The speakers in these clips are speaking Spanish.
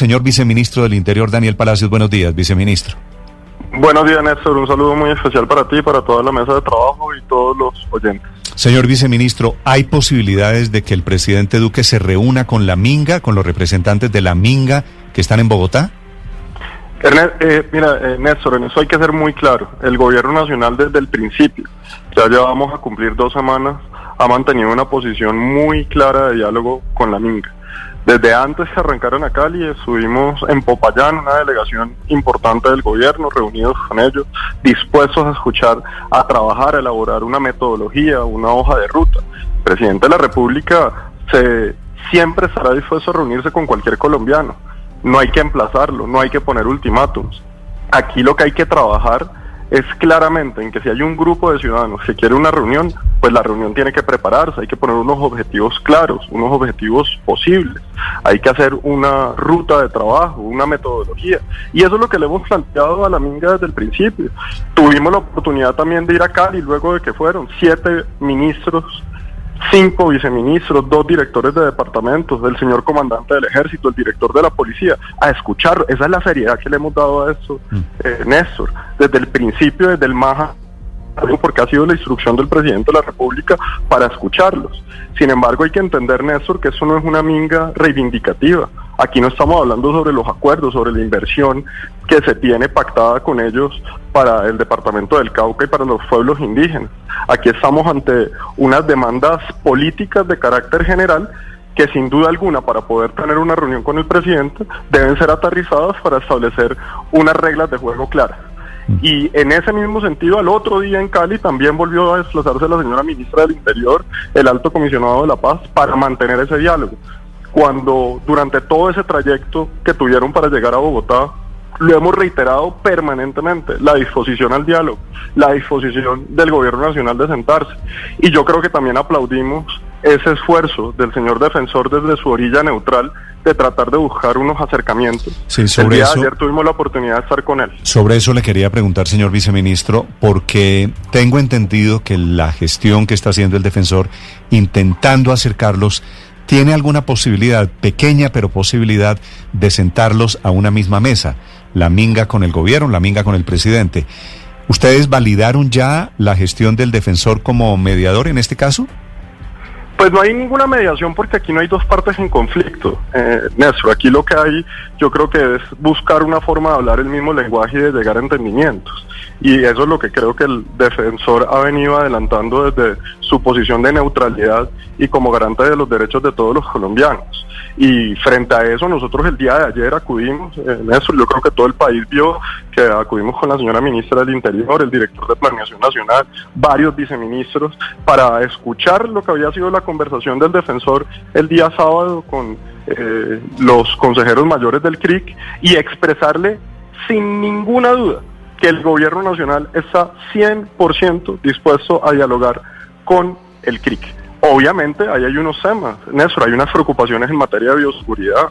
Señor viceministro del Interior, Daniel Palacios, buenos días, viceministro. Buenos días, Néstor. Un saludo muy especial para ti, para toda la mesa de trabajo y todos los oyentes. Señor viceministro, ¿hay posibilidades de que el presidente Duque se reúna con la Minga, con los representantes de la Minga que están en Bogotá? Eh, mira, eh, Néstor, en eso hay que ser muy claro. El gobierno nacional desde el principio, ya llevamos a cumplir dos semanas, ha mantenido una posición muy clara de diálogo con la Minga. Desde antes que arrancaron a Cali, estuvimos en Popayán, una delegación importante del gobierno, reunidos con ellos, dispuestos a escuchar, a trabajar, a elaborar una metodología, una hoja de ruta. El presidente de la República se, siempre estará dispuesto a reunirse con cualquier colombiano. No hay que emplazarlo, no hay que poner ultimátums. Aquí lo que hay que trabajar es claramente en que si hay un grupo de ciudadanos que quiere una reunión, pues la reunión tiene que prepararse, hay que poner unos objetivos claros, unos objetivos posibles, hay que hacer una ruta de trabajo, una metodología. Y eso es lo que le hemos planteado a la Minga desde el principio. Tuvimos la oportunidad también de ir a Cali luego de que fueron siete ministros cinco viceministros, dos directores de departamentos, el señor comandante del ejército, el director de la policía, a escuchar. Esa es la seriedad que le hemos dado a eso, mm. eh, Néstor, desde el principio, desde el MAJA, porque ha sido la instrucción del presidente de la República para escucharlos. Sin embargo, hay que entender, Néstor, que eso no es una minga reivindicativa. Aquí no estamos hablando sobre los acuerdos, sobre la inversión que se tiene pactada con ellos para el departamento del Cauca y para los pueblos indígenas. Aquí estamos ante unas demandas políticas de carácter general que sin duda alguna para poder tener una reunión con el presidente deben ser aterrizadas para establecer unas reglas de juego claras. Y en ese mismo sentido, al otro día en Cali también volvió a desplazarse la señora ministra del Interior, el alto comisionado de la paz, para mantener ese diálogo cuando durante todo ese trayecto que tuvieron para llegar a Bogotá, lo hemos reiterado permanentemente, la disposición al diálogo, la disposición del gobierno nacional de sentarse. Y yo creo que también aplaudimos ese esfuerzo del señor defensor desde su orilla neutral de tratar de buscar unos acercamientos. Sí, sobre El día ayer tuvimos la oportunidad de estar con él. Sobre eso le quería preguntar, señor viceministro, porque tengo entendido que la gestión que está haciendo el defensor intentando acercarlos ¿Tiene alguna posibilidad, pequeña pero posibilidad, de sentarlos a una misma mesa? La minga con el gobierno, la minga con el presidente. ¿Ustedes validaron ya la gestión del defensor como mediador en este caso? Pues no hay ninguna mediación porque aquí no hay dos partes en conflicto, eh, Néstor. Aquí lo que hay, yo creo que es buscar una forma de hablar el mismo lenguaje y de llegar a entendimientos. Y eso es lo que creo que el defensor ha venido adelantando desde su posición de neutralidad y como garante de los derechos de todos los colombianos. Y frente a eso, nosotros el día de ayer acudimos, en eso yo creo que todo el país vio que acudimos con la señora ministra del Interior, el director de Planeación Nacional, varios viceministros, para escuchar lo que había sido la conversación del defensor el día sábado con eh, los consejeros mayores del CRIC y expresarle sin ninguna duda que el gobierno nacional está 100% dispuesto a dialogar con el CRIC. Obviamente ahí hay unos temas, Néstor, hay unas preocupaciones en materia de bioseguridad.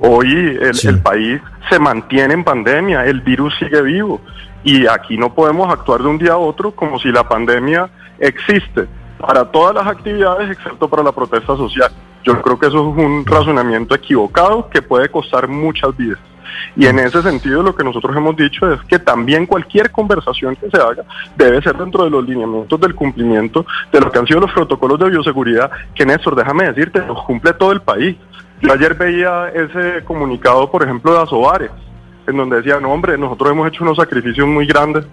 Hoy el, país se mantiene en pandemia, el virus sigue vivo y aquí no podemos actuar de un día a otro como si la pandemia existe para todas las actividades excepto para la protesta social. Yo creo que eso es un razonamiento equivocado que puede costar muchas vidas. Y en ese sentido lo que nosotros hemos dicho es que también cualquier conversación que se haga debe ser dentro de los lineamientos del cumplimiento de lo que han sido los protocolos de bioseguridad, que Néstor, déjame decirte, los cumple todo el país. Yo ayer veía ese comunicado, por ejemplo, de Asobares, en donde decía, no hombre, nosotros hemos hecho unos sacrificios muy grandes,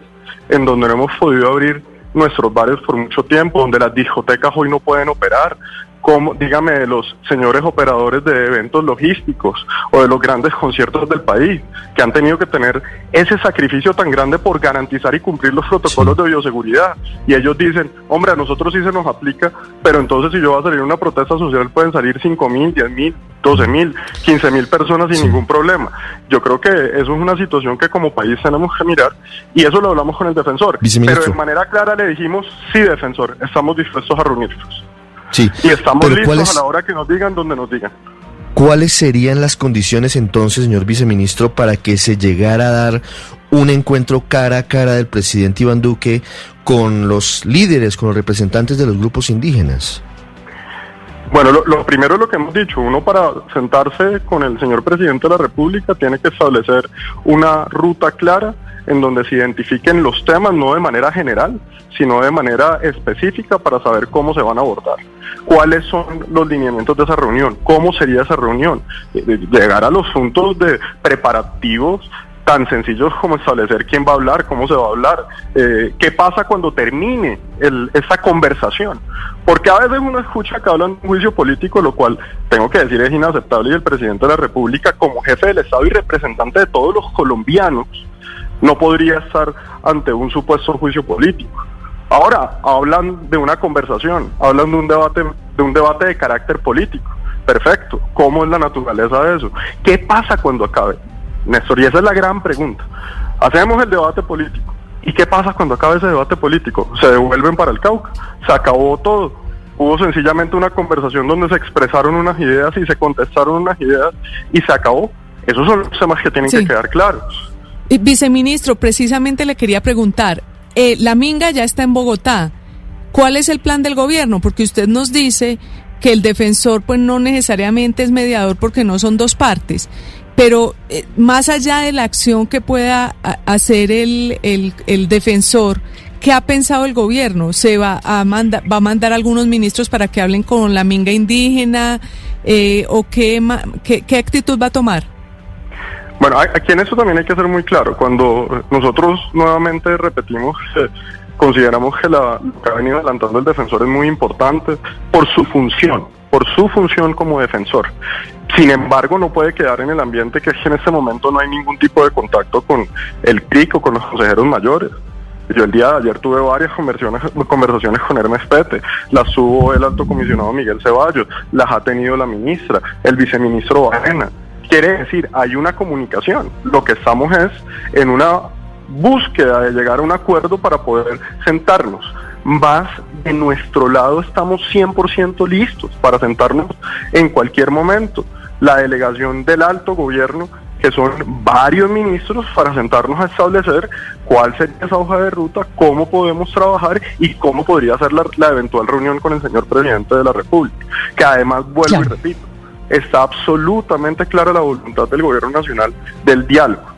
en donde no hemos podido abrir nuestros bares por mucho tiempo, donde las discotecas hoy no pueden operar, como, dígame, de los señores operadores de eventos logísticos o de los grandes conciertos del país, que han tenido que tener ese sacrificio tan grande por garantizar y cumplir los protocolos de bioseguridad. Y ellos dicen, hombre, a nosotros sí se nos aplica, pero entonces si yo voy a salir una protesta social pueden salir 5 mil, 10 mil, 12 mil, 15 mil personas sin ningún problema. Yo creo que eso es una situación que como país tenemos que mirar y eso lo hablamos con el defensor. Pero de manera clara le dijimos, sí, defensor, estamos dispuestos a reunirnos. Sí. Y estamos listos a la hora que nos digan, donde nos digan. ¿Cuáles serían las condiciones entonces, señor viceministro, para que se llegara a dar un encuentro cara a cara del presidente Iván Duque con los líderes, con los representantes de los grupos indígenas? Bueno, lo, primero es lo que hemos dicho. Uno para sentarse con el señor presidente de la República tiene que establecer una ruta clara en donde se identifiquen los temas, no de manera general, sino de manera específica para saber cómo se van a abordar. ¿Cuáles son los lineamientos de esa reunión? ¿Cómo sería esa reunión? Llegar a los puntos de preparativos tan sencillos como establecer quién va a hablar, cómo se va a hablar, eh, qué pasa cuando termine esa conversación. Porque a veces uno escucha que hablan de un juicio político, lo cual tengo que decir es inaceptable y el presidente de la República, como jefe del Estado y representante de todos los colombianos, no podría estar ante un supuesto juicio político. Ahora hablan de una conversación, hablan de un debate, de un debate de carácter político. Perfecto. ¿Cómo es la naturaleza de eso? ¿Qué pasa cuando acabe? Néstor, y esa es la gran pregunta. Hacemos el debate político. ¿Y qué pasa cuando acabe ese debate político? Se devuelven para el Cauca. Se acabó todo. Hubo sencillamente una conversación donde se expresaron unas ideas y se contestaron unas ideas y se acabó. Esos son los temas que tienen que quedar claros. Viceministro, precisamente le quería preguntar, eh, la Minga ya está en Bogotá. ¿Cuál es el plan del gobierno? Porque usted nos dice que el defensor pues no necesariamente es mediador porque no son dos partes. Pero eh, más allá de la acción que pueda hacer el, el, defensor, ¿qué ha pensado el gobierno? ¿Se va a, mandar va a mandar algunos ministros para que hablen con la minga indígena? Eh, ¿O qué, qué, qué actitud va a tomar? Bueno, aquí en eso también hay que ser muy claro. Cuando nosotros nuevamente repetimos, consideramos que la, lo que ha venido adelantando el defensor es muy importante por su función, por su función como defensor. Sin embargo, no puede quedar en el ambiente que es que en este momento no hay ningún tipo de contacto con el PIC o con los consejeros mayores. Yo el día de ayer tuve varias conversaciones con Hermes Pete, las tuvo el alto comisionado Miguel Ceballos, las ha tenido la ministra, el viceministro Bajena. Quiere decir, hay una comunicación. Lo que estamos es en una búsqueda de llegar a un acuerdo para poder sentarnos. Más de nuestro lado estamos 100% listos para sentarnos en cualquier momento. La delegación del alto gobierno, que son varios ministros, para sentarnos a establecer cuál sería esa hoja de ruta, cómo podemos trabajar y cómo podría ser la, eventual reunión con el señor presidente de la República. Que además, vuelvo y repito, está absolutamente clara la voluntad del gobierno nacional del diálogo.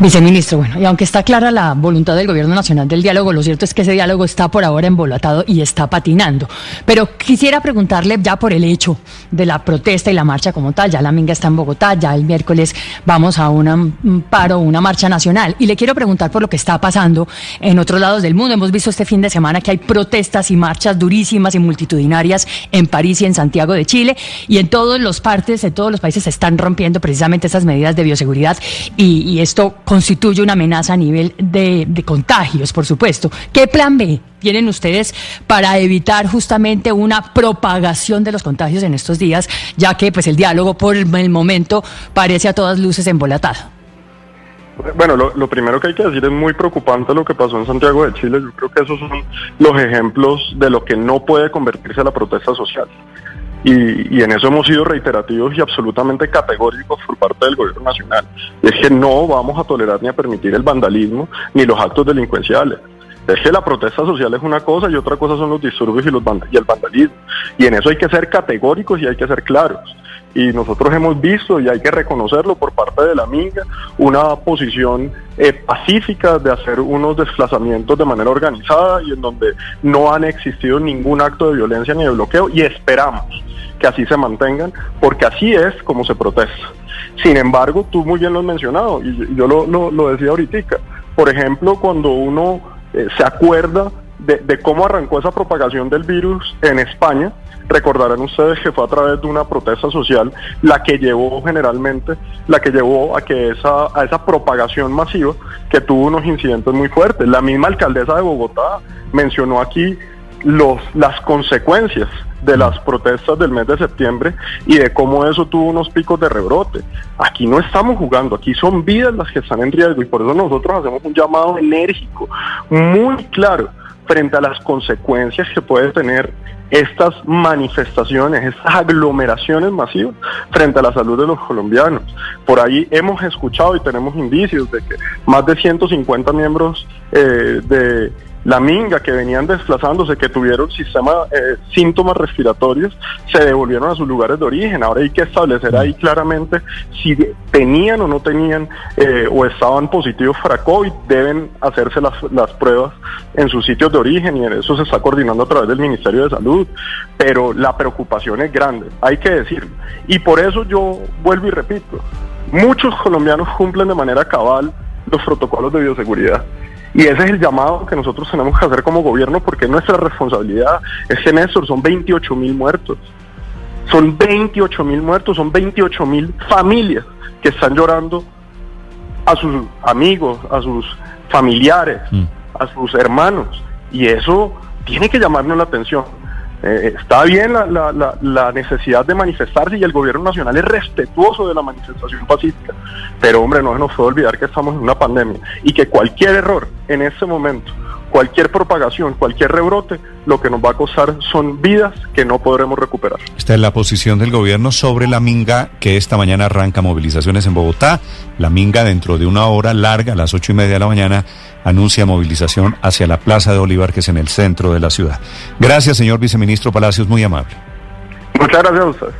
Viceministro, bueno, y aunque está clara la voluntad del Gobierno Nacional del diálogo, lo cierto es que ese diálogo está por ahora embolatado y está patinando. Pero quisiera preguntarle ya por el hecho de la protesta y la marcha como tal. Ya la Minga está en Bogotá, ya el miércoles vamos a un paro, una marcha nacional. Y le quiero preguntar por lo que está pasando en otros lados del mundo. Hemos visto este fin de semana que hay protestas y marchas durísimas y multitudinarias en París y en Santiago de Chile. Y en todos los partes, de todos los países se están rompiendo precisamente esas medidas de bioseguridad. Y esto constituye una amenaza a nivel de, contagios, por supuesto. ¿Qué plan B tienen ustedes para evitar justamente una propagación de los contagios en estos días, ya que pues el diálogo por el momento parece a todas luces embolatado? Bueno, lo, lo, primero que hay que decir es muy preocupante lo que pasó en Santiago de Chile. Yo creo que esos son los ejemplos de lo que no puede convertirse la protesta social. Y, en eso hemos sido reiterativos y absolutamente categóricos por parte del gobierno nacional. es que no vamos a tolerar ni a permitir el vandalismo ni los actos delincuenciales. Es que la protesta social es una cosa y otra cosa son los disturbios y, los y el vandalismo. Y en eso hay que ser categóricos y hay que ser claros. Y nosotros hemos visto, y hay que reconocerlo por parte de la Minga, una posición eh, pacífica de hacer unos desplazamientos de manera organizada y en donde no han existido ningún acto de violencia ni de bloqueo y esperamos que así se mantengan, porque así es como se protesta. Sin embargo, tú muy bien lo has mencionado, y yo lo, lo, decía ahorita, por ejemplo, cuando uno eh, se acuerda de, de, cómo arrancó esa propagación del virus en España, recordarán ustedes que fue a través de una protesta social la que llevó generalmente, la que llevó a que esa, a esa propagación masiva que tuvo unos incidentes muy fuertes. La misma alcaldesa de Bogotá mencionó aquí los, las consecuencias de las protestas del mes de septiembre y de cómo eso tuvo unos picos de rebrote. Aquí no estamos jugando, aquí son vidas las que están en riesgo y por eso nosotros hacemos un llamado enérgico, muy claro, frente a las consecuencias que puede tener estas manifestaciones, estas aglomeraciones masivas frente a la salud de los colombianos. Por ahí hemos escuchado y tenemos indicios de que más de 150 miembros eh, de la minga, que venían desplazándose, que tuvieron sistema, eh, síntomas respiratorios, se devolvieron a sus lugares de origen. Ahora hay que establecer ahí claramente si tenían o no tenían eh, o estaban positivos para COVID, deben hacerse las, las pruebas en sus sitios de origen y en eso se está coordinando a través del Ministerio de Salud. Pero la preocupación es grande, hay que decirlo. Y por eso yo vuelvo y repito, muchos colombianos cumplen de manera cabal los protocolos de bioseguridad. Y ese es el llamado que nosotros tenemos que hacer como gobierno porque nuestra responsabilidad. Es que Néstor, son 28 mil muertos. Son 28 mil muertos, son 28 mil familias que están llorando a sus amigos, a sus familiares, mm. a sus hermanos. Y eso tiene que llamarnos la atención. Eh, está bien la, necesidad de manifestarse y el gobierno nacional es respetuoso de la manifestación pacífica, pero hombre, no se nos puede olvidar que estamos en una pandemia y que cualquier error en este momento, cualquier propagación, cualquier rebrote, lo que nos va a costar son vidas que no podremos recuperar. Esta es la posición del gobierno sobre la Minga, que esta mañana arranca movilizaciones en Bogotá. La Minga, dentro de una hora larga, a las ocho y media de la mañana, anuncia movilización hacia la Plaza de Bolívar, que es en el centro de la ciudad. Gracias, señor viceministro Palacios, muy amable. Muchas gracias a usted.